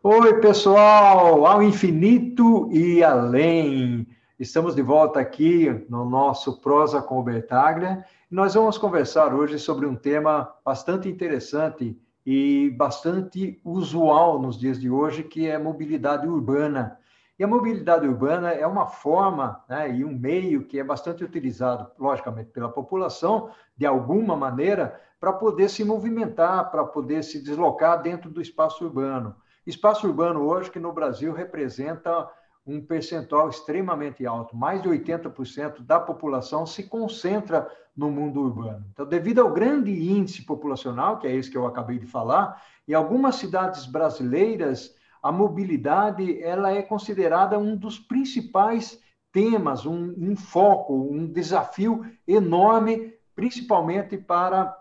Oi, pessoal, ao infinito e além. Estamos de volta aqui no nosso Prosa com o Bertaglia. Nós vamos conversar hoje sobre um tema bastante interessante e bastante usual nos dias de hoje, que é mobilidade urbana. E a mobilidade urbana é uma forma né, e um meio que é bastante utilizado, logicamente, pela população, de alguma maneira, para poder se movimentar, para poder se deslocar dentro do espaço urbano. Espaço urbano hoje que no Brasil representa um percentual extremamente alto, mais de 80% da população se concentra no mundo urbano. Então, devido ao grande índice populacional, que é esse que eu acabei de falar, em algumas cidades brasileiras, a mobilidade ela é considerada um dos principais temas, um, um foco, um desafio enorme, principalmente para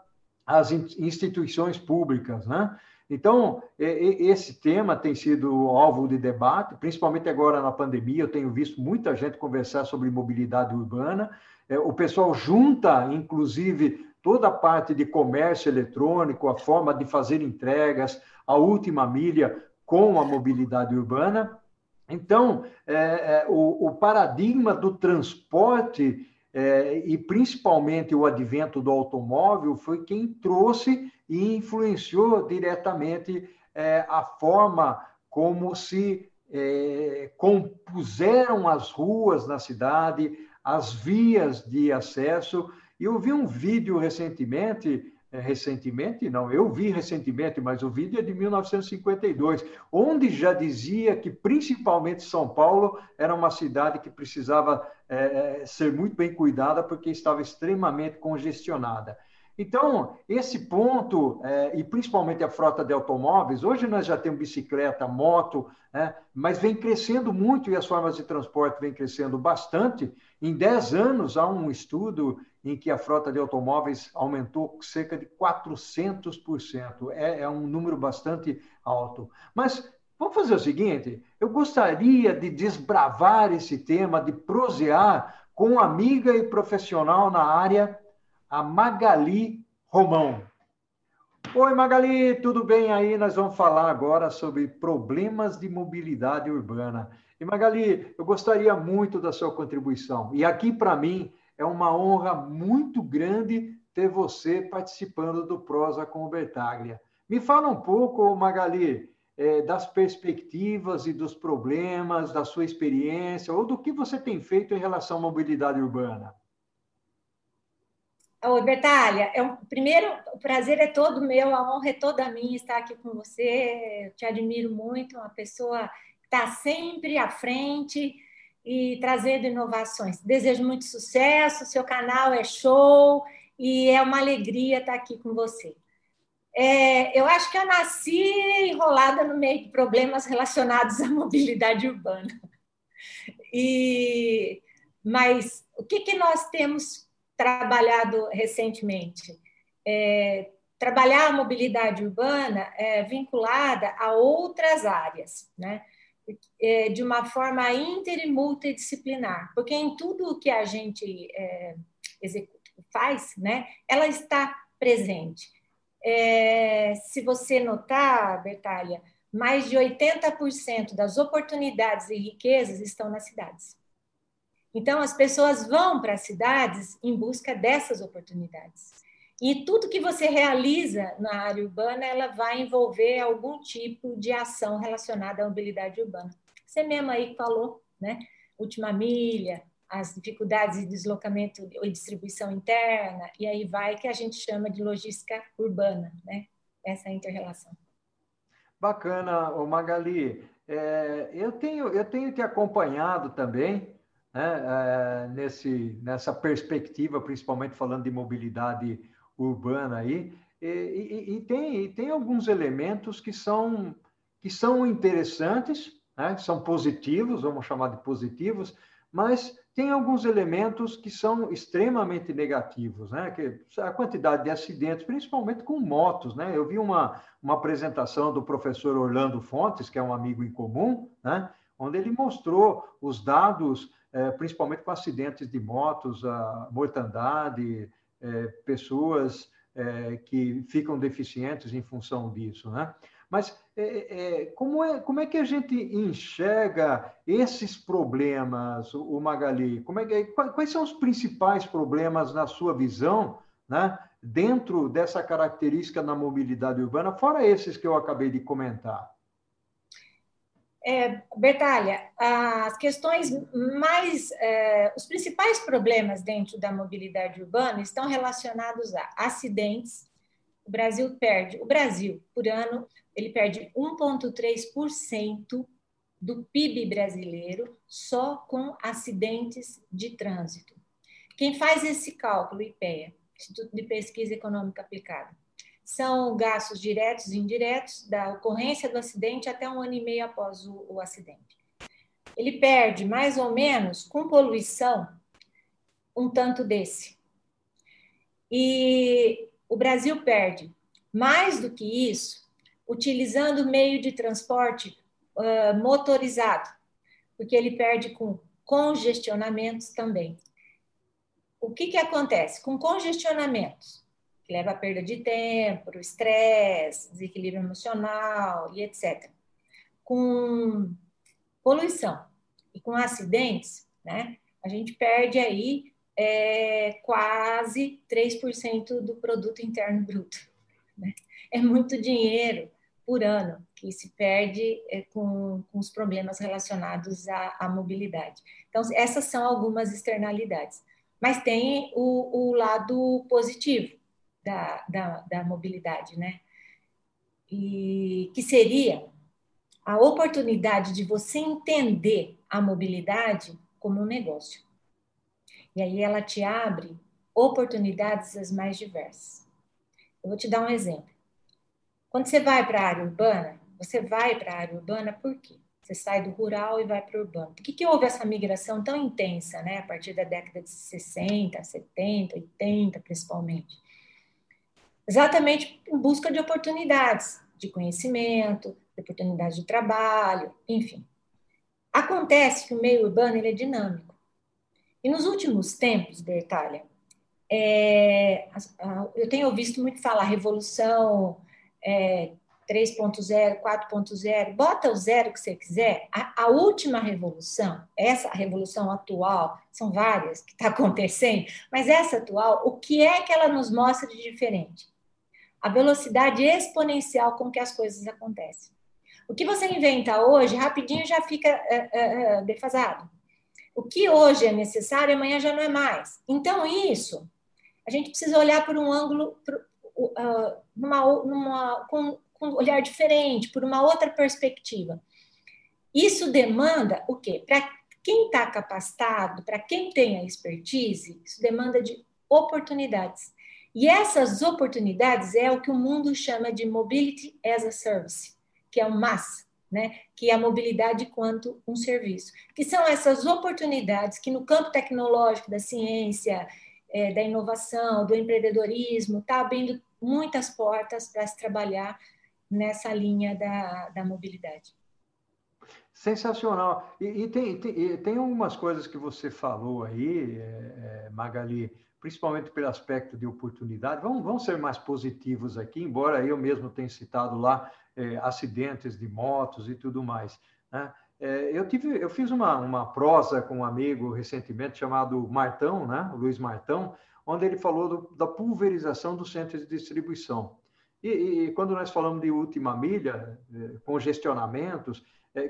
as instituições públicas, né? Então, esse tema tem sido alvo de debate, principalmente agora na pandemia. Eu tenho visto muita gente conversar sobre mobilidade urbana. É, o pessoal junta, inclusive, toda a parte de comércio eletrônico, a forma de fazer entregas, a última milha com a mobilidade urbana. Então, é, é, o, o, paradigma do transporte é, e principalmente o advento do automóvel foi quem trouxe e influenciou diretamente é, a forma como se é, compuseram as ruas na cidade, as vias de acesso. Eu vi um vídeo recentemente, recentemente não, eu vi recentemente, mas o vídeo é de 1952, onde já dizia que principalmente São Paulo era uma cidade que precisava é, é ser muito bem cuidada porque estava extremamente congestionada. Então, esse ponto, é, e principalmente a frota de automóveis, hoje nós já temos bicicleta, moto, né, mas vem crescendo muito e as formas de transporte vêm crescendo bastante. Em 10 anos, há um estudo em que a frota de automóveis aumentou cerca de 400%. É, é um número bastante alto. Mas vamos fazer o seguinte: eu gostaria de desbravar esse tema, de prosear com amiga e profissional na área a Magali Romão. Oi, Magali, tudo bem aí? Nós vamos falar agora sobre problemas de mobilidade urbana. E, Magali, eu gostaria muito da sua contribuição. E aqui, para mim, é uma honra muito grande ter você participando do Prosa com o Bertaglia. Me fala um pouco, Magali, é, das perspectivas e dos problemas, da sua experiência, ou do que você tem feito em relação à mobilidade urbana. Oi, Bertalha, é um, primeiro, o prazer é todo meu, a honra é toda minha estar aqui com você. Eu te admiro muito, uma pessoa que está sempre à frente e trazendo inovações. Desejo muito sucesso, seu canal é show e é uma alegria estar aqui com você. É, eu acho que eu nasci enrolada no meio de problemas relacionados à mobilidade urbana. E, mas o que, que nós temos trabalhado recentemente. É, trabalhar a mobilidade urbana é vinculada a outras áreas, né? É, de uma forma inter e multidisciplinar, porque em tudo o que a gente é, executa, faz, né, ela está presente. É, se você notar, Bertalha, mais de 80% das oportunidades e riquezas estão nas cidades. Então, as pessoas vão para as cidades em busca dessas oportunidades. E tudo que você realiza na área urbana, ela vai envolver algum tipo de ação relacionada à mobilidade urbana. Você mesmo aí falou, né? Última milha, as dificuldades de deslocamento e distribuição interna, e aí vai que a gente chama de logística urbana, né? Essa inter-relação. Bacana, Magali. É, eu, tenho, eu tenho te acompanhado também né, é, nesse, nessa perspectiva, principalmente falando de mobilidade urbana aí, e, e, e, tem, e tem alguns elementos que são, que são interessantes, né, são positivos, vamos chamar de positivos, mas tem alguns elementos que são extremamente negativos, né? Que a quantidade de acidentes, principalmente com motos, né? Eu vi uma, uma apresentação do professor Orlando Fontes, que é um amigo em comum, né? Onde ele mostrou os dados principalmente com acidentes de motos, a mortandade, é, pessoas é, que ficam deficientes em função disso, né? Mas é, é, como, é, como é que a gente enxerga esses problemas, o Magali? Como é que, quais são os principais problemas na sua visão, né, dentro dessa característica na mobilidade urbana, fora esses que eu acabei de comentar? É, as questões mais, é, os principais problemas dentro da mobilidade urbana estão relacionados a acidentes. O Brasil perde, o Brasil, por ano, ele perde 1,3% do PIB brasileiro só com acidentes de trânsito. Quem faz esse cálculo, IPEA, Instituto de Pesquisa Econômica Aplicada, são gastos diretos e indiretos da ocorrência do acidente até um ano e meio após o, o acidente. Ele perde mais ou menos, com poluição, um tanto desse. E o Brasil perde mais do que isso utilizando meio de transporte uh, motorizado, porque ele perde com congestionamentos também. O que, que acontece? Com congestionamentos, que leva à perda de tempo, o estresse, desequilíbrio emocional e etc. Com poluição e com acidentes, né, a gente perde aí é, quase 3% do produto interno bruto. Né? É muito dinheiro por ano que se perde é, com, com, os problemas relacionados à, à, mobilidade. Então, essas são algumas externalidades. Mas tem o, o lado positivo, da, da, da mobilidade, né? E que seria a oportunidade de você entender a mobilidade como um negócio. E aí ela te abre oportunidades as mais diversas. Eu vou te dar um exemplo. Quando você vai para a área urbana, você vai para a área urbana por quê? Você sai do rural e vai para o urbano. Por que, que houve essa migração tão intensa, né? A partir da década de 60, 70, 80, principalmente exatamente em busca de oportunidades de conhecimento, de oportunidades de trabalho, enfim. Acontece que o meio urbano ele é dinâmico. E nos últimos tempos, Bertalha, é, eu tenho visto muito falar revolução é, 3.0, 4.0, bota o zero que você quiser. A, a, última revolução, essa revolução atual, são várias que está acontecendo, mas essa atual, o que é que ela nos mostra de diferente? A velocidade exponencial com que as coisas acontecem. O que você inventa hoje, rapidinho já fica é, é, defasado. O que hoje é necessário, amanhã já não é mais. Então, isso, a gente precisa olhar por um ângulo, por, uh, numa, numa, com, com um olhar diferente, por uma outra perspectiva. Isso demanda o quê? Para quem está capacitado, para quem tem a expertise, isso demanda de oportunidades. E essas oportunidades é o que o mundo chama de Mobility as a Service, que é o MAS, né? que é a mobilidade quanto um serviço. Que são essas oportunidades que no campo tecnológico, da ciência, é, da inovação, do empreendedorismo, está abrindo muitas portas para se trabalhar nessa linha da, da mobilidade. Sensacional. E, e tem, tem, tem algumas coisas que você falou aí, é, é Magali, principalmente pelo aspecto de oportunidade. Vamos, vamos ser mais positivos aqui, embora eu mesmo tenha citado lá é, acidentes de motos e tudo mais. Né? É, eu, tive, eu fiz uma, uma prosa com um amigo recentemente chamado Martão, né? Luiz Martão, onde ele falou do, da pulverização dos centros de distribuição. E, e, quando nós falamos de última milha, é, congestionamentos,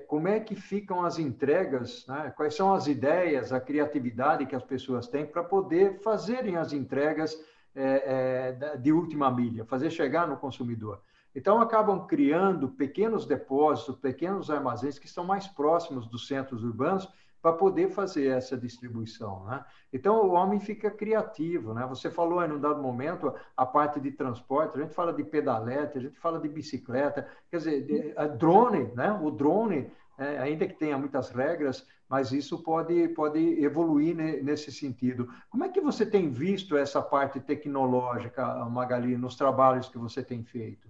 como é que ficam as entregas, né? quais são as ideias, a criatividade que as pessoas têm para poder fazerem as entregas é, é, de última milha, fazer chegar no consumidor. Então, acabam criando pequenos depósitos, pequenos armazéns que estão mais próximos dos centros urbanos para poder fazer essa distribuição. Né? Então, o homem fica criativo. Né? Você falou em um dado momento a parte de transporte, a gente fala de pedalete, a gente fala de bicicleta, quer dizer, de, drone, né? o drone, é, ainda que tenha muitas regras, mas isso pode, pode evoluir nesse sentido. Como é que você tem visto essa parte tecnológica, Magali, nos trabalhos que você tem feito?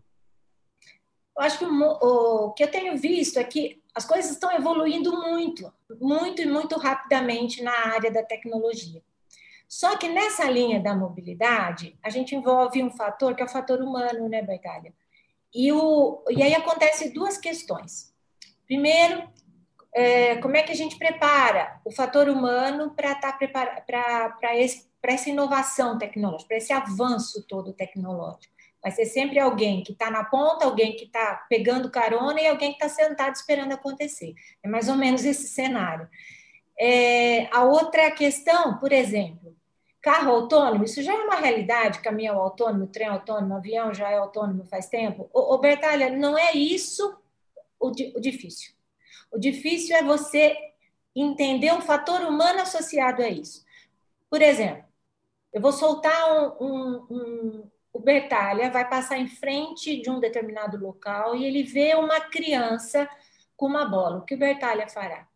Eu acho que o, o que eu tenho visto é que as coisas estão evoluindo muito, muito e muito rapidamente na área da tecnologia. Só que nessa linha da mobilidade, a gente envolve um fator que é o fator humano, né, Bergalha? E, o, e aí acontece duas questões. Primeiro, é, como é que a gente prepara o fator humano para estar tá preparado para essa inovação tecnológica, para esse avanço todo tecnológico. Vai ser sempre alguém que está na ponta, alguém que está pegando carona e alguém que está sentado esperando acontecer. É mais ou menos esse cenário. É, a outra questão, por exemplo, carro autônomo, isso já é uma realidade, caminhão autônomo, trem autônomo, avião já é autônomo faz tempo. Ô, ô Bertalha, não é isso o, o difícil. O difícil é você entender o fator humano associado a isso. Por exemplo, eu vou soltar um, um, o Bertalha vai passar em frente de um determinado local e ele vê uma criança com uma bola. O que o Bertalha fará?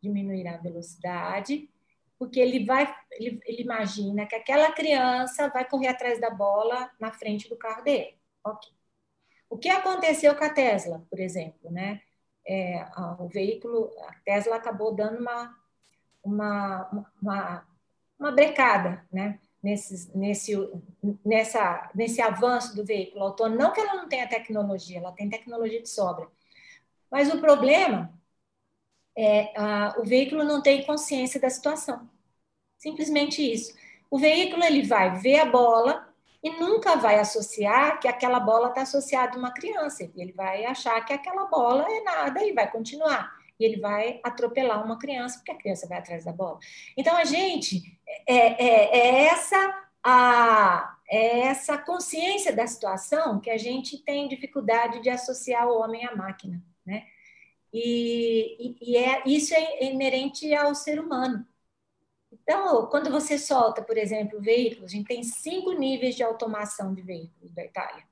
Diminuirá a velocidade, porque ele vai, ele, ele, imagina que aquela criança vai correr atrás da bola na frente do carro dele. Ok. O que aconteceu com a Tesla, por exemplo, né? É, o veículo, a Tesla acabou dando uma, uma, uma, uma brecada, né? Nesse, nessa, nesse avanço do veículo autônomo. Não que ela não tenha tecnologia, ela tem tecnologia de sobra. Mas o problema é o veículo não tem consciência da situação. Simplesmente isso. O veículo ele vai ver a bola e nunca vai associar que aquela bola está associada a uma criança. Ele vai achar que aquela bola é nada e vai continuar. E ele vai atropelar uma criança, porque a criança vai atrás da bola. Então, a gente, é, é, é essa a, é essa consciência da situação que a gente tem dificuldade de associar o homem à máquina, né? E, e, e é, isso é inerente ao ser humano. Então, quando você solta, por exemplo, veículos, a gente tem cinco níveis de automação de veículos da Itália.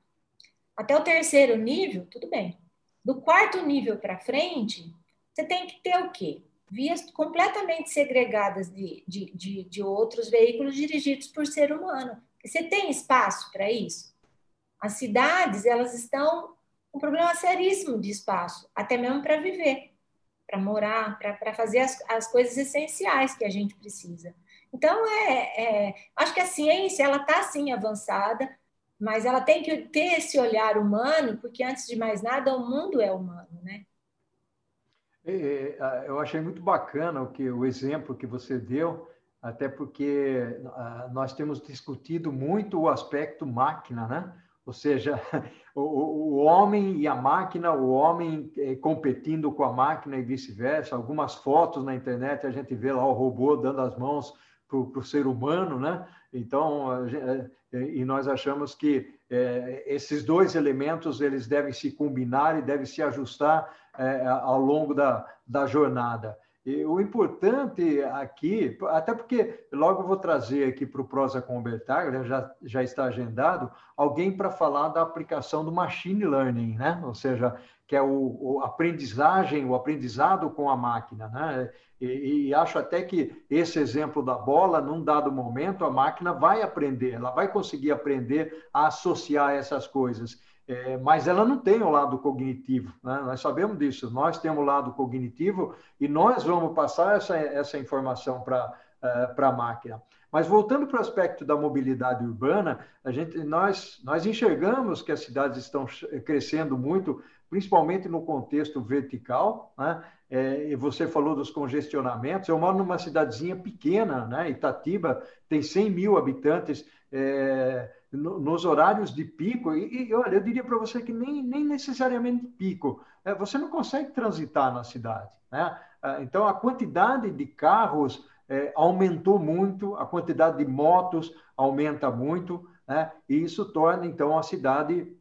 Até o terceiro nível, tudo bem. Do quarto nível para frente, você tem que ter o quê? Vias completamente segregadas de, de, de, de outros veículos dirigidos por ser humano. Você tem espaço para isso? As cidades, elas estão com um problema seríssimo de espaço, até mesmo para viver para morar, para fazer as, as coisas essenciais que a gente precisa. Então, é, é acho que a ciência ela está sim avançada, mas ela tem que ter esse olhar humano, porque antes de mais nada, o mundo é humano, né? É, é, eu achei muito bacana o que o exemplo que você deu, até porque nós temos discutido muito o aspecto máquina, né? ou seja, o, homem e a máquina, o homem eh, competindo com a máquina e vice-versa. Algumas fotos na internet a gente vê lá o robô dando as mãos para o ser humano, né? Então, e nós achamos que é, esses dois elementos eles devem se combinar e devem se ajustar é, ao longo da, da jornada. E o importante aqui, até porque logo vou trazer aqui para o Prosa com o Bertaglia, já, já está agendado, alguém para falar da aplicação do machine learning, né? ou seja, que é o, o aprendizagem, o aprendizado com a máquina. Né? E, e, acho até que esse exemplo da bola, num dado momento, a máquina vai aprender, ela vai conseguir aprender a associar essas coisas. É, mas ela não tem o lado cognitivo, né? nós sabemos disso. Nós temos o lado cognitivo e nós vamos passar essa, essa informação para uh, a máquina. Mas voltando para o aspecto da mobilidade urbana, a gente, nós, nós enxergamos que as cidades estão crescendo muito, principalmente no contexto vertical. Né? É, e você falou dos congestionamentos. Eu moro numa cidadezinha pequena, né? Itatiba tem 100 mil habitantes. É, nos horários de pico, e, e olha, eu diria para você que nem, nem necessariamente pico, é, você não consegue transitar na cidade. Né? Ah, então, a quantidade de carros é, aumentou muito, a quantidade de motos aumenta muito, né? e isso torna, então, a cidade,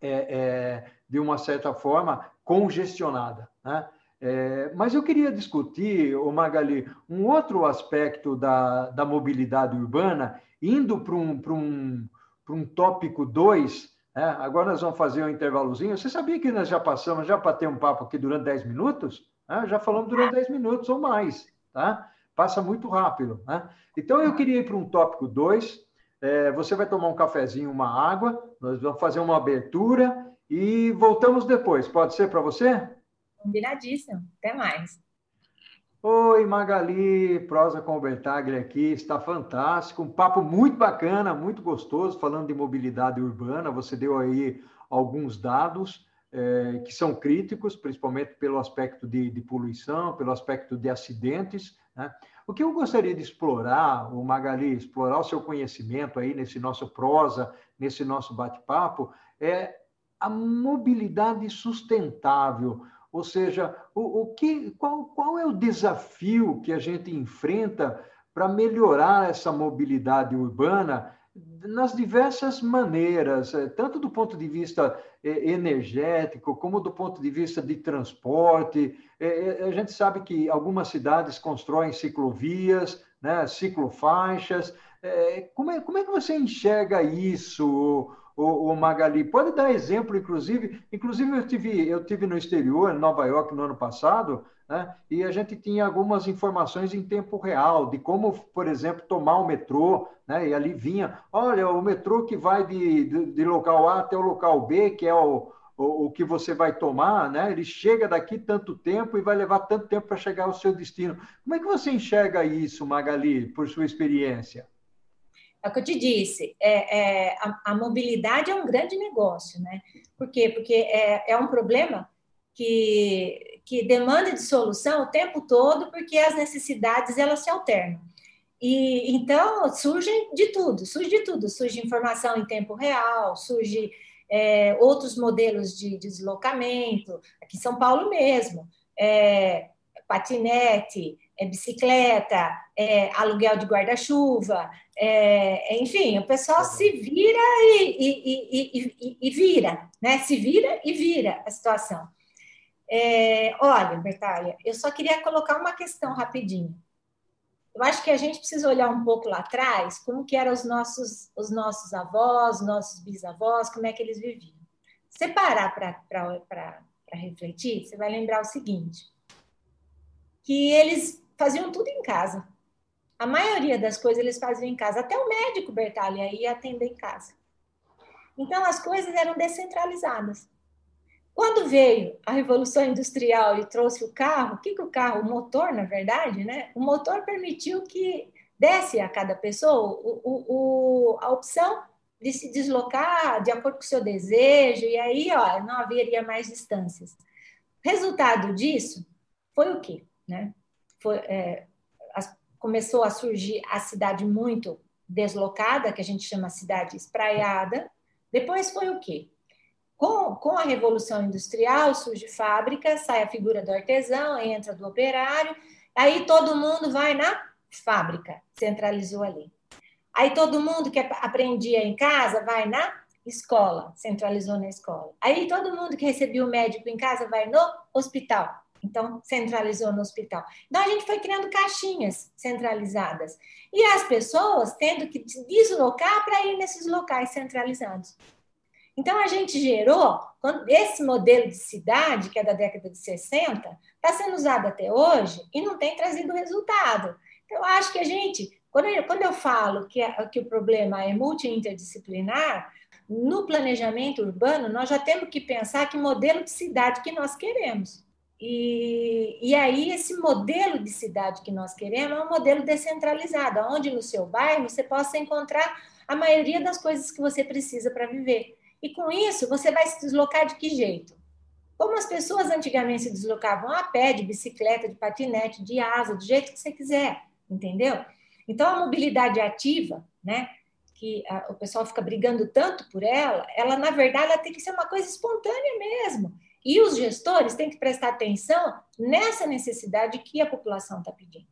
é, é de uma certa forma, congestionada. Né? É, mas eu queria discutir, o Magali, um outro aspecto da, da mobilidade urbana, indo para um, um, um tópico 2. Né? Agora nós vamos fazer um intervalozinho. Você sabia que nós já passamos, já para ter um papo aqui durante 10 minutos? Né? Já falamos durante 10 minutos ou mais. Tá? Passa muito rápido. Né? Então eu queria ir para um tópico 2. É, você vai tomar um cafezinho, uma água, nós vamos fazer uma abertura e voltamos depois. Pode ser para você? Combinadíssimo. Até mais. Oi, Magali, prosa com o Bertaglia aqui, está fantástico, um papo muito bacana, muito gostoso, falando de mobilidade urbana. Você deu aí alguns dados é, que são críticos, principalmente pelo aspecto de, de poluição, pelo aspecto de acidentes. Né? O que eu gostaria de explorar, o Magali, explorar o seu conhecimento aí nesse nosso prosa, nesse nosso bate-papo, é a mobilidade sustentável. Ou seja, o, o que, qual, qual é o desafio que a gente enfrenta para melhorar essa mobilidade urbana nas diversas maneiras, eh, tanto do ponto de vista eh, energético, como do ponto de vista de transporte. Eh, a gente sabe que algumas cidades constroem ciclovias, né, ciclofaixas. Como é, como é que você enxerga isso, o, Magali? Pode dar exemplo, inclusive. Inclusive, eu tive, eu tive no exterior, em Nova York, no ano passado, né? e a gente tinha algumas informações em tempo real de como, por exemplo, tomar o metrô, né? e ali vinha, olha, o metrô que vai de, de, de local A até o local B, que é o, o, o, que você vai tomar, né? ele chega daqui tanto tempo e vai levar tanto tempo para chegar ao seu destino. Como é que você enxerga isso, Magali, por sua experiência? É o que eu te disse, é, é a, a, mobilidade é um grande negócio, né? Por quê? Porque é, é um problema que que demanda de solução o tempo todo, porque as necessidades elas se alternam. E então surge de tudo, surge de tudo, surge informação em tempo real, surge é, outros modelos de, deslocamento, aqui em São Paulo mesmo, é, patinete, é, bicicleta, é, aluguel de guarda-chuva, é, enfim, o pessoal se vira e, e, e, e, vira, né? Se vira e vira a situação. É, olha, Bertalha, eu só queria colocar uma questão rapidinho. Eu acho que a gente precisa olhar um pouco lá atrás, como que eram os nossos, os nossos avós, nossos bisavós, como é que eles viviam. Se parar para refletir, você vai lembrar o seguinte, que eles faziam tudo em casa. A maioria das coisas eles faziam em casa. Até o médico, Bertalha, ia atender em casa. Então, as coisas eram descentralizadas. Quando veio a Revolução Industrial e trouxe o carro, o que, que o carro, o motor, na verdade, né? O motor permitiu que desse a cada pessoa o, o, a opção de se deslocar de acordo com o seu desejo, e aí ó, não haveria mais distâncias. Resultado disso foi o quê? Né? Foi, é, começou a surgir a cidade muito deslocada, que a gente chama cidade espraiada. Depois foi o quê? Com, com a Revolução Industrial, surge fábrica, sai a figura do artesão, entra do operário, aí todo mundo vai na fábrica, centralizou ali. Aí todo mundo que aprendia em casa vai na escola, centralizou na escola. Aí todo mundo que recebia o médico em casa vai no hospital, então centralizou no hospital. Então a gente foi criando caixinhas centralizadas e as pessoas tendo que deslocar para ir nesses locais centralizados. Então, a gente gerou, esse modelo de cidade, que é da década de 60, está sendo usado até hoje e não tem trazido resultado. Então, eu acho que a gente, quando eu, quando eu falo que, que o problema é multi-interdisciplinar, no planejamento urbano, nós já temos que pensar que modelo de cidade que nós queremos. E, e aí, esse modelo de cidade que nós queremos é um modelo descentralizado, onde no seu bairro você possa encontrar a maioria das coisas que você precisa para viver. E com isso, você vai se deslocar de que jeito? Como as pessoas antigamente se deslocavam a pé, de bicicleta, de patinete, de asa, do jeito que você quiser, entendeu? Então, a mobilidade ativa, né, que a, o pessoal fica brigando tanto por ela, ela, na verdade, ela tem que ser uma coisa espontânea mesmo. E os gestores têm que prestar atenção nessa necessidade que a população está pedindo.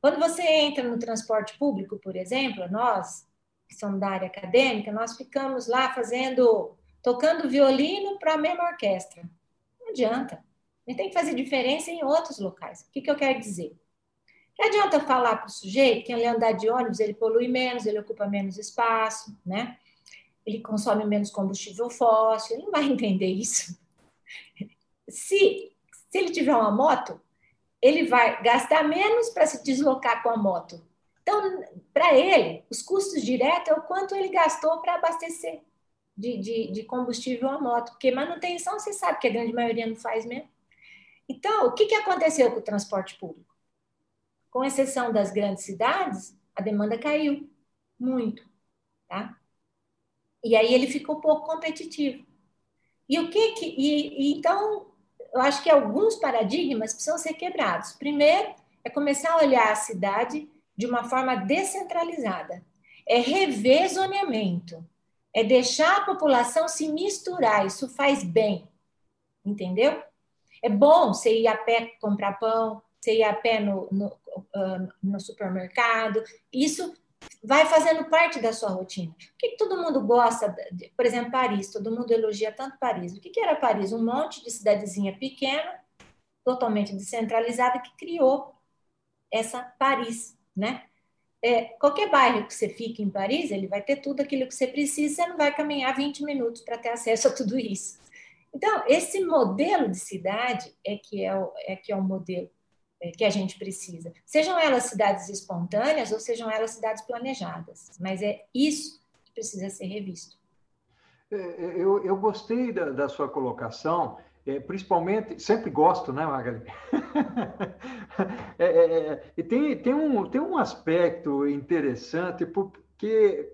Quando você entra no transporte público, por exemplo, nós, que são da área acadêmica, nós ficamos lá fazendo, tocando violino para a mesma orquestra. Não adianta. A gente tem que fazer diferença em outros locais. O que, que eu quero dizer? Que adianta falar para o sujeito que ele andar de ônibus, ele polui menos, ele ocupa menos espaço, né? Ele consome menos combustível fóssil, ele não vai entender isso. Se, se ele tiver uma moto, ele vai gastar menos para se deslocar com a moto então, para ele, os custos diretos é o quanto ele gastou para abastecer de, de, de, combustível a moto, porque manutenção você sabe que a grande maioria não faz mesmo. Então, o que, que aconteceu com o transporte público? Com exceção das grandes cidades, a demanda caiu muito, tá? E aí ele ficou pouco competitivo. E o que que. E, e, então, eu acho que alguns paradigmas precisam ser quebrados. Primeiro, é começar a olhar a cidade de uma forma descentralizada. É rever zoneamento. É deixar a população se misturar. Isso faz bem. Entendeu? É bom você ir a pé comprar pão, você ir a pé no, no, uh, no supermercado. Isso vai fazendo parte da sua rotina. O que, que todo mundo gosta? De, por exemplo, Paris. Todo mundo elogia tanto Paris. O que, que era Paris? Um monte de cidadezinha pequena, totalmente descentralizada, que criou essa Paris, né? É, qualquer bairro que você fique em Paris, ele vai ter tudo aquilo que você precisa, você não vai caminhar 20 minutos para ter acesso a tudo isso. Então, esse modelo de cidade é que é o, é que é o modelo que a gente precisa. Sejam elas cidades espontâneas ou sejam elas cidades planejadas, mas é isso que precisa ser revisto. É, é, eu, eu gostei da, da sua colocação, é, principalmente, sempre gosto, né, Magali? é, é, tem, tem, um, tem um aspecto interessante, porque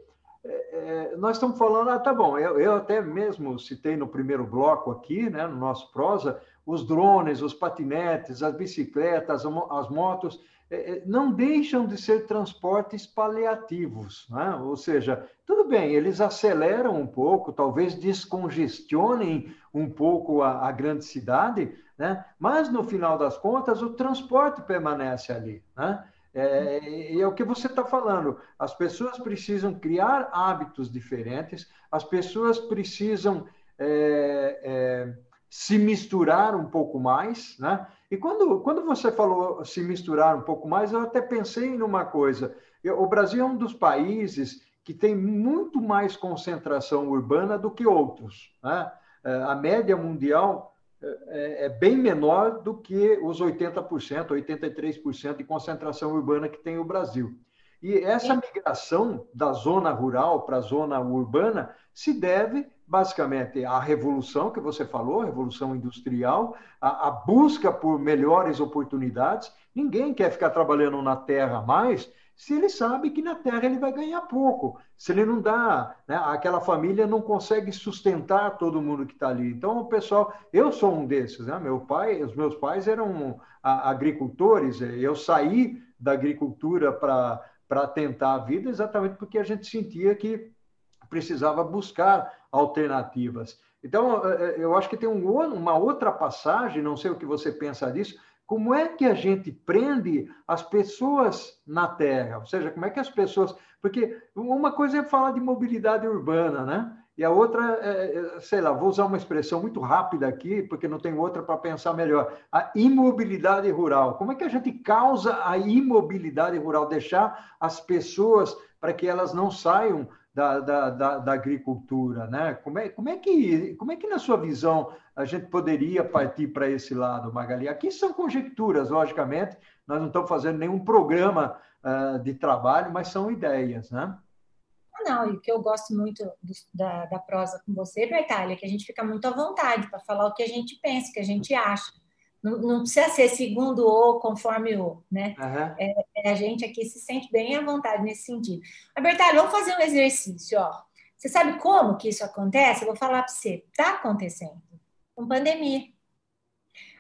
nós estamos falando, ah, tá bom, eu, eu até mesmo citei no primeiro bloco aqui, né, no nosso prosa, os drones, os patinetes, as bicicletas, as motos, é, é, não deixam de ser transportes paliativos, né? ou seja, tudo bem, eles aceleram um pouco, talvez descongestionem um pouco a, a grande cidade, né? mas no final das contas o transporte permanece ali. Né? É, é o que você está falando. As pessoas precisam criar hábitos diferentes, as pessoas precisam é, é, se misturar um pouco mais, né? E quando, quando você falou se misturar um pouco mais, eu até pensei numa coisa. O Brasil é um dos países que tem muito mais concentração urbana do que outros. Né? É, a média mundial é, é bem menor do que os 80%, 83% de concentração urbana que tem o Brasil. E essa migração da zona rural para a zona urbana se deve basicamente à revolução que você falou, a revolução industrial, a, a, busca por melhores oportunidades. Ninguém quer ficar trabalhando na terra mais se ele sabe que na terra ele vai ganhar pouco. Se ele não dá, né, aquela família não consegue sustentar todo mundo que está ali. Então, o pessoal, eu sou um desses, né? Meu pai, os meus pais eram agricultores. Eu saí da agricultura para para tentar a vida, exatamente porque a gente sentia que precisava buscar alternativas. Então, é, é, eu acho que tem um, uma outra passagem, não sei o que você pensa disso, como é que a gente prende as pessoas na Terra? Ou seja, como é que as pessoas. Porque uma coisa é falar de mobilidade urbana, né? E a outra, é, é, sei lá, vou usar uma expressão muito rápida aqui, porque não tem outra para pensar melhor. A imobilidade rural. Como é que a gente causa a imobilidade rural? Deixar as pessoas para que elas não saiam da, da, da, da, agricultura, né? Como é, como, é que, como é que, na sua visão, a gente poderia partir para esse lado, Magali? Aqui são conjecturas, logicamente, nós não estamos fazendo nenhum programa uh, de trabalho, mas são ideias, né? Não, e o que eu gosto muito do, da, da prosa com você, Bertalha, é que a gente fica muito à vontade para falar o que a gente pensa, o que a gente acha. Não, não precisa ser segundo o, conforme o, né? Uhum. É, é, a gente aqui se sente bem à vontade nesse sentido. Mas, Bertalha, vamos fazer um exercício, ó. Você sabe como que isso acontece? Eu vou falar para você. Está acontecendo com pandemia.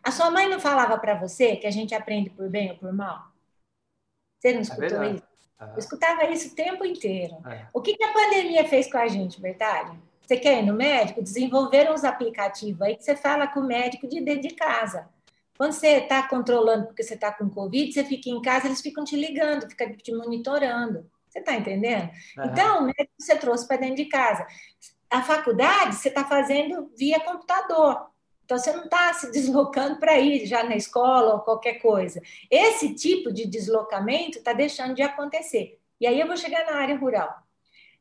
A sua mãe não falava para você que a gente aprende por bem ou por mal? Você não é escutou é isso? Eu escutava isso o tempo inteiro. É. O que, que a pandemia fez com a gente, Bertalho? Você quer ir no médico? Desenvolveram uns aplicativos aí que você fala com o médico de dentro de casa. Quando você está controlando porque você está com Covid, você fica em casa, eles ficam te ligando, ficam te monitorando. Você está entendendo? Uhum. Então, o médico você trouxe para dentro de casa. A faculdade você está fazendo via computador. Então, você não está se deslocando para ir já na escola ou qualquer coisa. Esse tipo de deslocamento está deixando de acontecer. E aí eu vou chegar na área rural.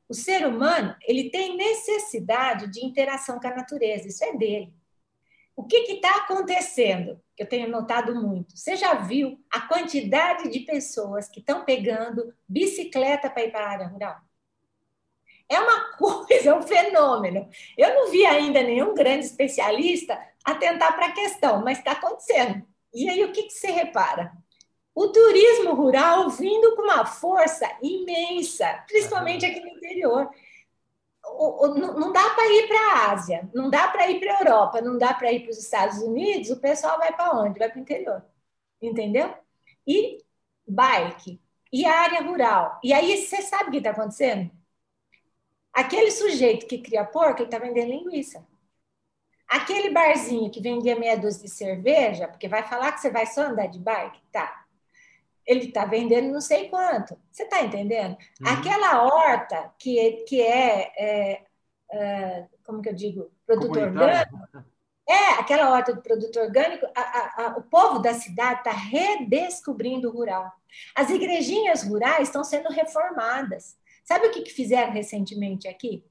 O ser humano ele tem necessidade de interação com a natureza, isso é dele. O que está acontecendo? Eu tenho notado muito. Você já viu a quantidade de pessoas que estão pegando bicicleta para ir para a área rural? É uma coisa, é um fenômeno. Eu não vi ainda nenhum grande especialista atentar para a questão, mas está acontecendo. E aí o que, que você repara? O turismo rural vindo com uma força imensa, principalmente aqui no interior. não dá para ir para a Ásia, não dá para ir para a Europa, não dá para ir para os Estados Unidos, o pessoal vai para onde? Vai para o interior. Entendeu? E bike, e área rural. E aí, você sabe o que está acontecendo? Aquele sujeito que cria porco, ele está vendendo linguiça. Aquele barzinho que vendia meia dúzia de cerveja, porque vai falar que você vai só andar de bike, tá? Ele está vendendo não sei quanto. Você está entendendo? Uhum. Aquela horta que, que é, é, é, como que eu digo, produto orgânico. É, aquela horta do produto orgânico, a, a, a, o povo da cidade está redescobrindo o rural. As igrejinhas rurais estão sendo reformadas. Sabe o que, que fizeram recentemente aqui?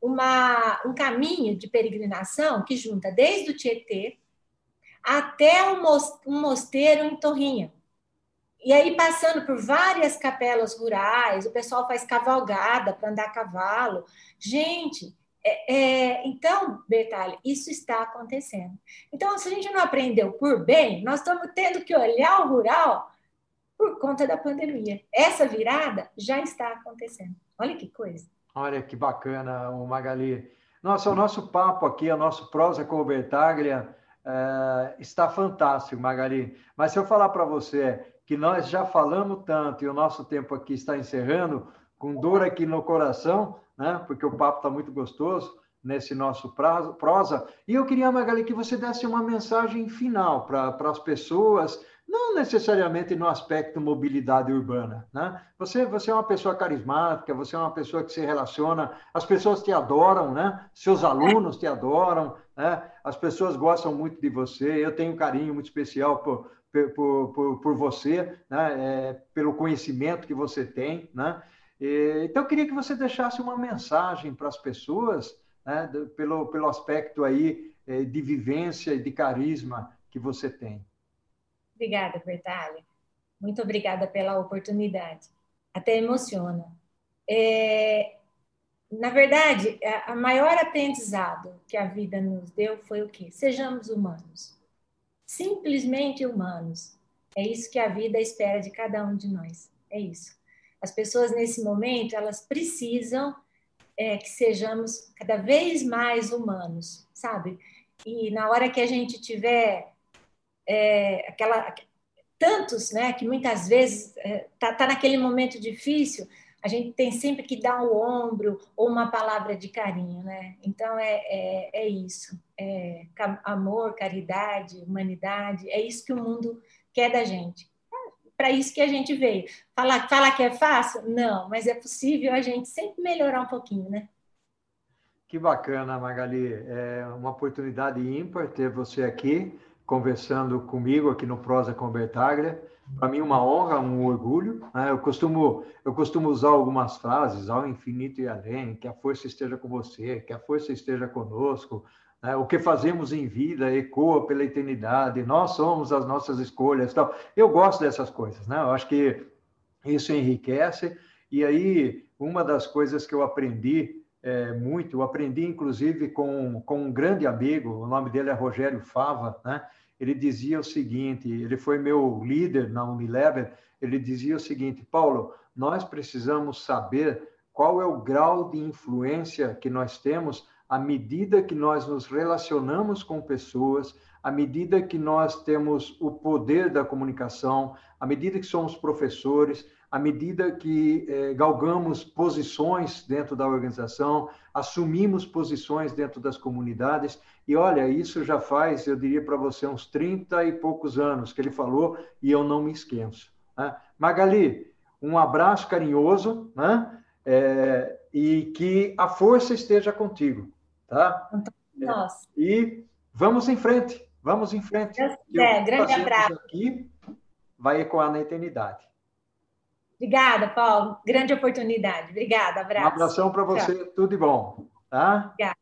Uma, um caminho de peregrinação que junta desde o Tietê até um mosteiro em Torrinha. E aí, passando por várias capelas rurais, o pessoal faz cavalgada para andar a cavalo. Gente, é, é, então, Bertalha, isso está acontecendo. Então, se a gente não aprendeu por bem, nós estamos tendo que olhar o rural por conta da pandemia. Essa virada já está acontecendo. Olha que coisa. Olha que bacana, o Magali. Nossa, o nosso papo aqui, o nosso prosa com o Bertaglia é, está fantástico, Magali. Mas se eu falar para você que nós já falamos tanto e o nosso tempo aqui está encerrando, com dor aqui no coração, né? porque o papo está muito gostoso nesse nosso prazo, prosa. E eu queria, Magali, que você desse uma mensagem final para as pessoas não necessariamente no aspecto mobilidade urbana, né? Você, você é uma pessoa carismática, você é uma pessoa que se relaciona, as pessoas te adoram, né? Seus alunos te adoram, né? As pessoas gostam muito de você. Eu tenho um carinho muito especial por, por, por, por você, né? É, pelo conhecimento que você tem, né? E, então, eu queria que você deixasse uma mensagem para as pessoas, né? pelo, pelo aspecto aí eh, de vivência e de carisma que você tem. Obrigada, Bertalha. Muito obrigada pela oportunidade. Até emociona. É, na verdade, a maior aprendizado que a vida nos deu foi o quê? Sejamos humanos. Simplesmente humanos. É isso que a vida espera de cada um de nós. É isso. As pessoas nesse momento, elas precisam é, que sejamos cada vez mais humanos, sabe? E na hora que a gente tiver é, aquela tantos, né, que muitas vezes é, tá, naquele momento difícil, a gente tem sempre que dar o ombro ou uma palavra de carinho, né? Então é, é, é isso, é amor, caridade, humanidade, é isso que o mundo quer da gente. Para isso que a gente veio. Falar, falar que é fácil? Não, mas é possível a gente sempre melhorar um pouquinho, né? Que bacana, Magali. É uma oportunidade ímpar ter você aqui conversando comigo aqui no Prosa com Bertaglia. Para mim, uma honra, um orgulho. Né? Eu, costumo, eu costumo usar algumas frases, ao infinito e além, que a força esteja com você, que a força esteja conosco. Né? O que fazemos em vida ecoa pela eternidade, nós somos as nossas escolhas. Tal. Eu gosto dessas coisas, né? eu acho que isso enriquece. E aí, uma das coisas que eu aprendi é, muito, eu aprendi inclusive com, com um grande amigo, o nome dele é Rogério Fava, né? Ele dizia o seguinte: ele foi meu líder na Unilever. Ele dizia o seguinte, Paulo, nós precisamos saber qual é o grau de influência que nós temos à medida que nós nos relacionamos com pessoas, à medida que nós temos o poder da comunicação, à medida que somos professores, à medida que eh, galgamos posições dentro da organização, assumimos posições dentro das comunidades. E olha, isso já faz, eu diria para você, uns 30 e poucos anos que ele falou e eu não me esqueço. Né? Magali, um abraço carinhoso né? É, e que a força esteja contigo. Tá? Nossa. E vamos em frente, vamos em frente. É, grande abraço. Aqui vai ecoar na eternidade. Obrigada, Paulo. Grande oportunidade. Obrigada, abraço. Um abração para você, Tchau. tudo de bom. Tá? Obrigada.